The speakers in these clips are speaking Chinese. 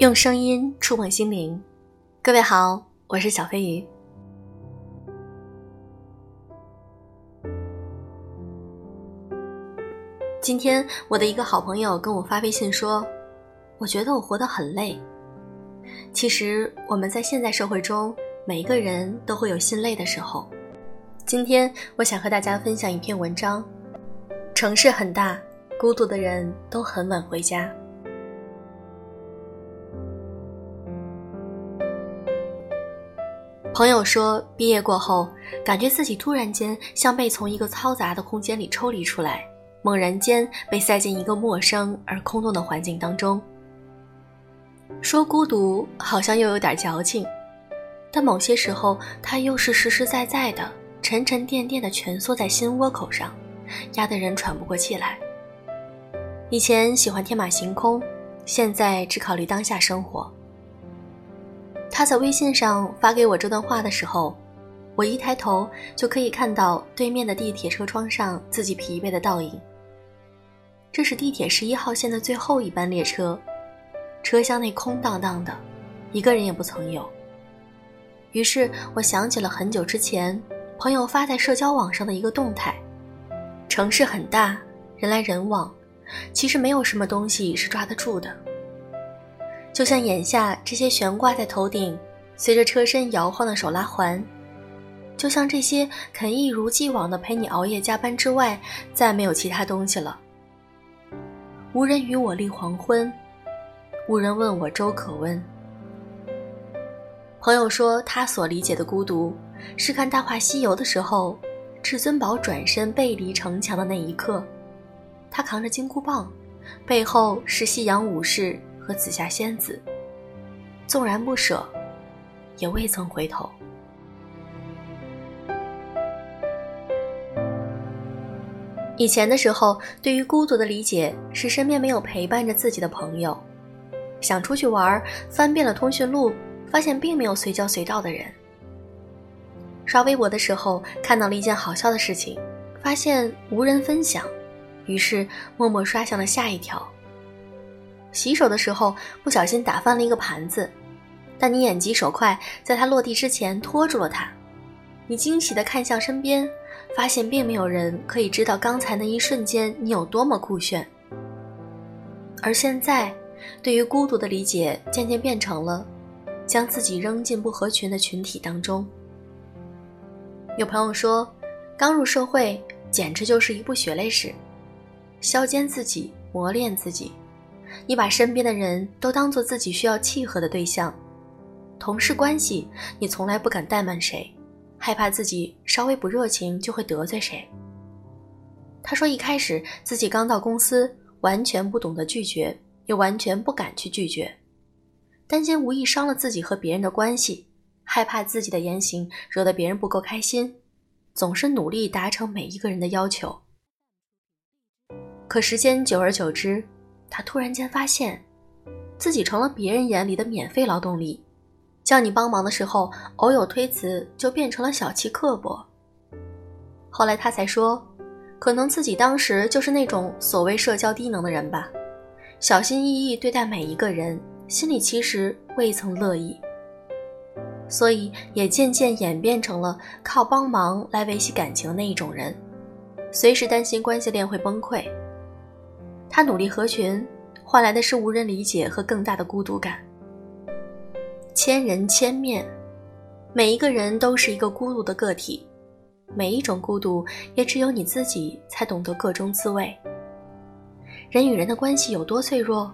用声音触碰心灵，各位好，我是小飞鱼。今天我的一个好朋友跟我发微信说，我觉得我活得很累。其实我们在现在社会中，每一个人都会有心累的时候。今天我想和大家分享一篇文章：城市很大，孤独的人都很晚回家。朋友说，毕业过后，感觉自己突然间像被从一个嘈杂的空间里抽离出来，猛然间被塞进一个陌生而空洞的环境当中。说孤独好像又有点矫情，但某些时候，它又是实实在在的、沉沉甸甸的蜷缩在心窝口上，压得人喘不过气来。以前喜欢天马行空，现在只考虑当下生活。他在微信上发给我这段话的时候，我一抬头就可以看到对面的地铁车窗上自己疲惫的倒影。这是地铁十一号线的最后一班列车，车厢内空荡荡的，一个人也不曾有。于是我想起了很久之前朋友发在社交网上的一个动态：城市很大，人来人往，其实没有什么东西是抓得住的。就像眼下这些悬挂在头顶、随着车身摇晃的手拉环，就像这些肯一如既往的陪你熬夜加班之外，再没有其他东西了。无人与我立黄昏，无人问我粥可温。朋友说，他所理解的孤独，是看《大话西游》的时候，至尊宝转身背离城墙的那一刻，他扛着金箍棒，背后是夕阳武士。和紫霞仙子，纵然不舍，也未曾回头。以前的时候，对于孤独的理解是身边没有陪伴着自己的朋友，想出去玩，翻遍了通讯录，发现并没有随叫随到的人。刷微博的时候，看到了一件好笑的事情，发现无人分享，于是默默刷向了下一条。洗手的时候不小心打翻了一个盘子，但你眼疾手快，在它落地之前拖住了它。你惊喜地看向身边，发现并没有人可以知道刚才那一瞬间你有多么酷炫。而现在，对于孤独的理解渐渐变成了将自己扔进不合群的群体当中。有朋友说，刚入社会简直就是一部血泪史，削尖自己，磨练自己。你把身边的人都当做自己需要契合的对象，同事关系你从来不敢怠慢谁，害怕自己稍微不热情就会得罪谁。他说一开始自己刚到公司，完全不懂得拒绝，又完全不敢去拒绝，担心无意伤了自己和别人的关系，害怕自己的言行惹得别人不够开心，总是努力达成每一个人的要求。可时间久而久之。他突然间发现，自己成了别人眼里的免费劳动力，叫你帮忙的时候，偶有推辞就变成了小气刻薄。后来他才说，可能自己当时就是那种所谓社交低能的人吧，小心翼翼对待每一个人，心里其实未曾乐意，所以也渐渐演变成了靠帮忙来维系感情的那一种人，随时担心关系链会崩溃。他努力合群，换来的是无人理解和更大的孤独感。千人千面，每一个人都是一个孤独的个体，每一种孤独也只有你自己才懂得个中滋味。人与人的关系有多脆弱？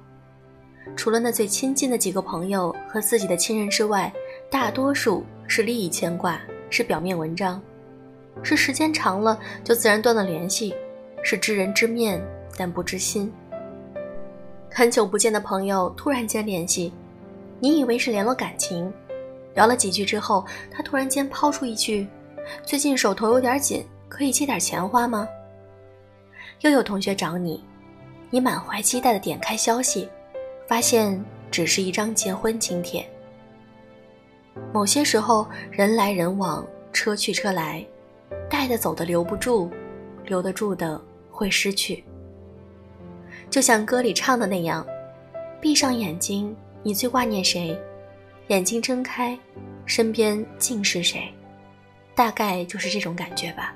除了那最亲近的几个朋友和自己的亲人之外，大多数是利益牵挂，是表面文章，是时间长了就自然断了联系，是知人知面。但不知心。很久不见的朋友突然间联系，你以为是联络感情，聊了几句之后，他突然间抛出一句：“最近手头有点紧，可以借点钱花吗？”又有同学找你，你满怀期待的点开消息，发现只是一张结婚请帖。某些时候，人来人往，车去车来，带得走的留不住，留得住的会失去。就像歌里唱的那样，闭上眼睛，你最挂念谁？眼睛睁开，身边尽是谁？大概就是这种感觉吧。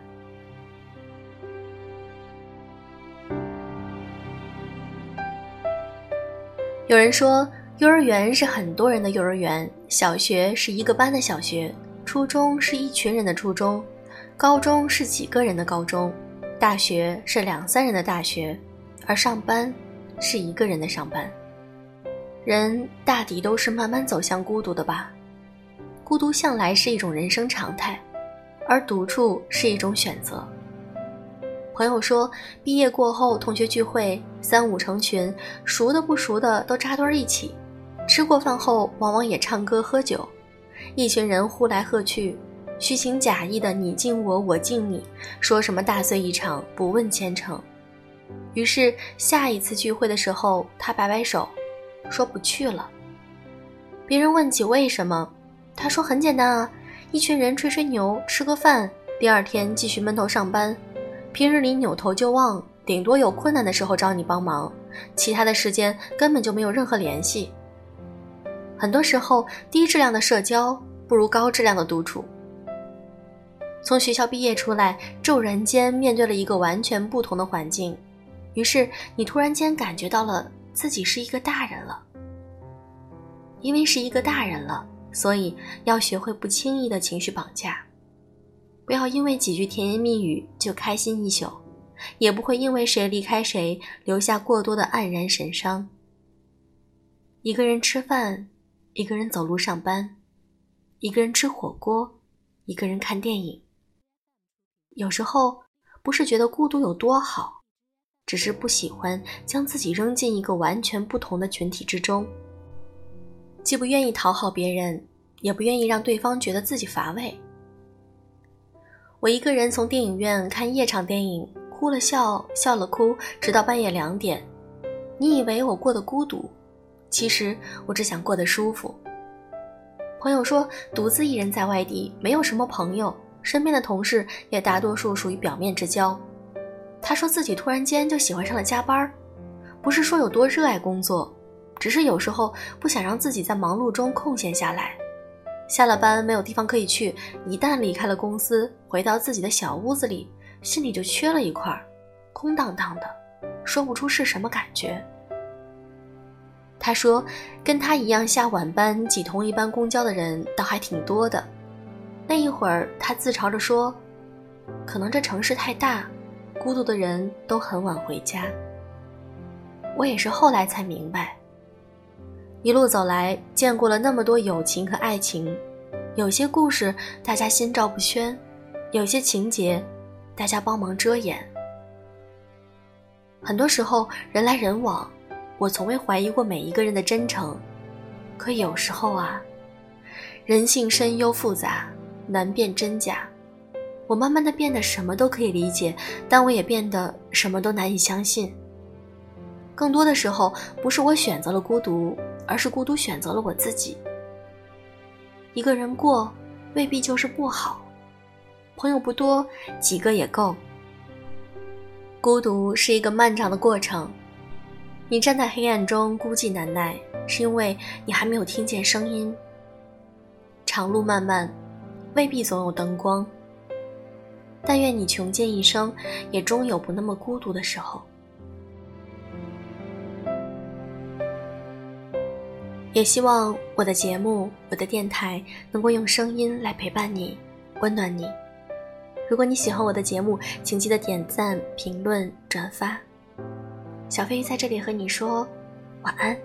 有人说，幼儿园是很多人的幼儿园，小学是一个班的小学，初中是一群人的初中，高中是几个人的高中，大学是两三人的大学，而上班是一个人的上班。人大抵都是慢慢走向孤独的吧？孤独向来是一种人生常态，而独处是一种选择。朋友说，毕业过后同学聚会，三五成群，熟的不熟的都扎堆一起。吃过饭后，往往也唱歌喝酒，一群人呼来喝去，虚情假意的你敬我，我敬你，说什么大醉一场，不问前程。于是下一次聚会的时候，他摆摆手，说不去了。别人问起为什么，他说很简单啊，一群人吹吹牛，吃个饭，第二天继续闷头上班。平日里扭头就忘，顶多有困难的时候找你帮忙，其他的时间根本就没有任何联系。很多时候，低质量的社交不如高质量的独处。从学校毕业出来，骤然间面对了一个完全不同的环境，于是你突然间感觉到了自己是一个大人了。因为是一个大人了，所以要学会不轻易的情绪绑架。不要因为几句甜言蜜语就开心一宿，也不会因为谁离开谁留下过多的黯然神伤。一个人吃饭，一个人走路上班，一个人吃火锅，一个人看电影。有时候不是觉得孤独有多好，只是不喜欢将自己扔进一个完全不同的群体之中，既不愿意讨好别人，也不愿意让对方觉得自己乏味。我一个人从电影院看夜场电影，哭了笑，笑了哭，直到半夜两点。你以为我过得孤独，其实我只想过得舒服。朋友说，独自一人在外地，没有什么朋友，身边的同事也大多数属于表面之交。他说自己突然间就喜欢上了加班，不是说有多热爱工作，只是有时候不想让自己在忙碌中空闲下来。下了班没有地方可以去，一旦离开了公司，回到自己的小屋子里，心里就缺了一块，空荡荡的，说不出是什么感觉。他说，跟他一样下晚班挤同一班公交的人倒还挺多的。那一会儿，他自嘲着说：“可能这城市太大，孤独的人都很晚回家。”我也是后来才明白。一路走来，见过了那么多友情和爱情，有些故事大家心照不宣，有些情节大家帮忙遮掩。很多时候人来人往，我从未怀疑过每一个人的真诚，可有时候啊，人性深幽复杂，难辨真假。我慢慢的变得什么都可以理解，但我也变得什么都难以相信。更多的时候，不是我选择了孤独。而是孤独选择了我自己。一个人过，未必就是不好。朋友不多，几个也够。孤独是一个漫长的过程。你站在黑暗中孤寂难耐，是因为你还没有听见声音。长路漫漫，未必总有灯光。但愿你穷尽一生，也终有不那么孤独的时候。也希望我的节目、我的电台能够用声音来陪伴你，温暖你。如果你喜欢我的节目，请记得点赞、评论、转发。小飞鱼在这里和你说晚安。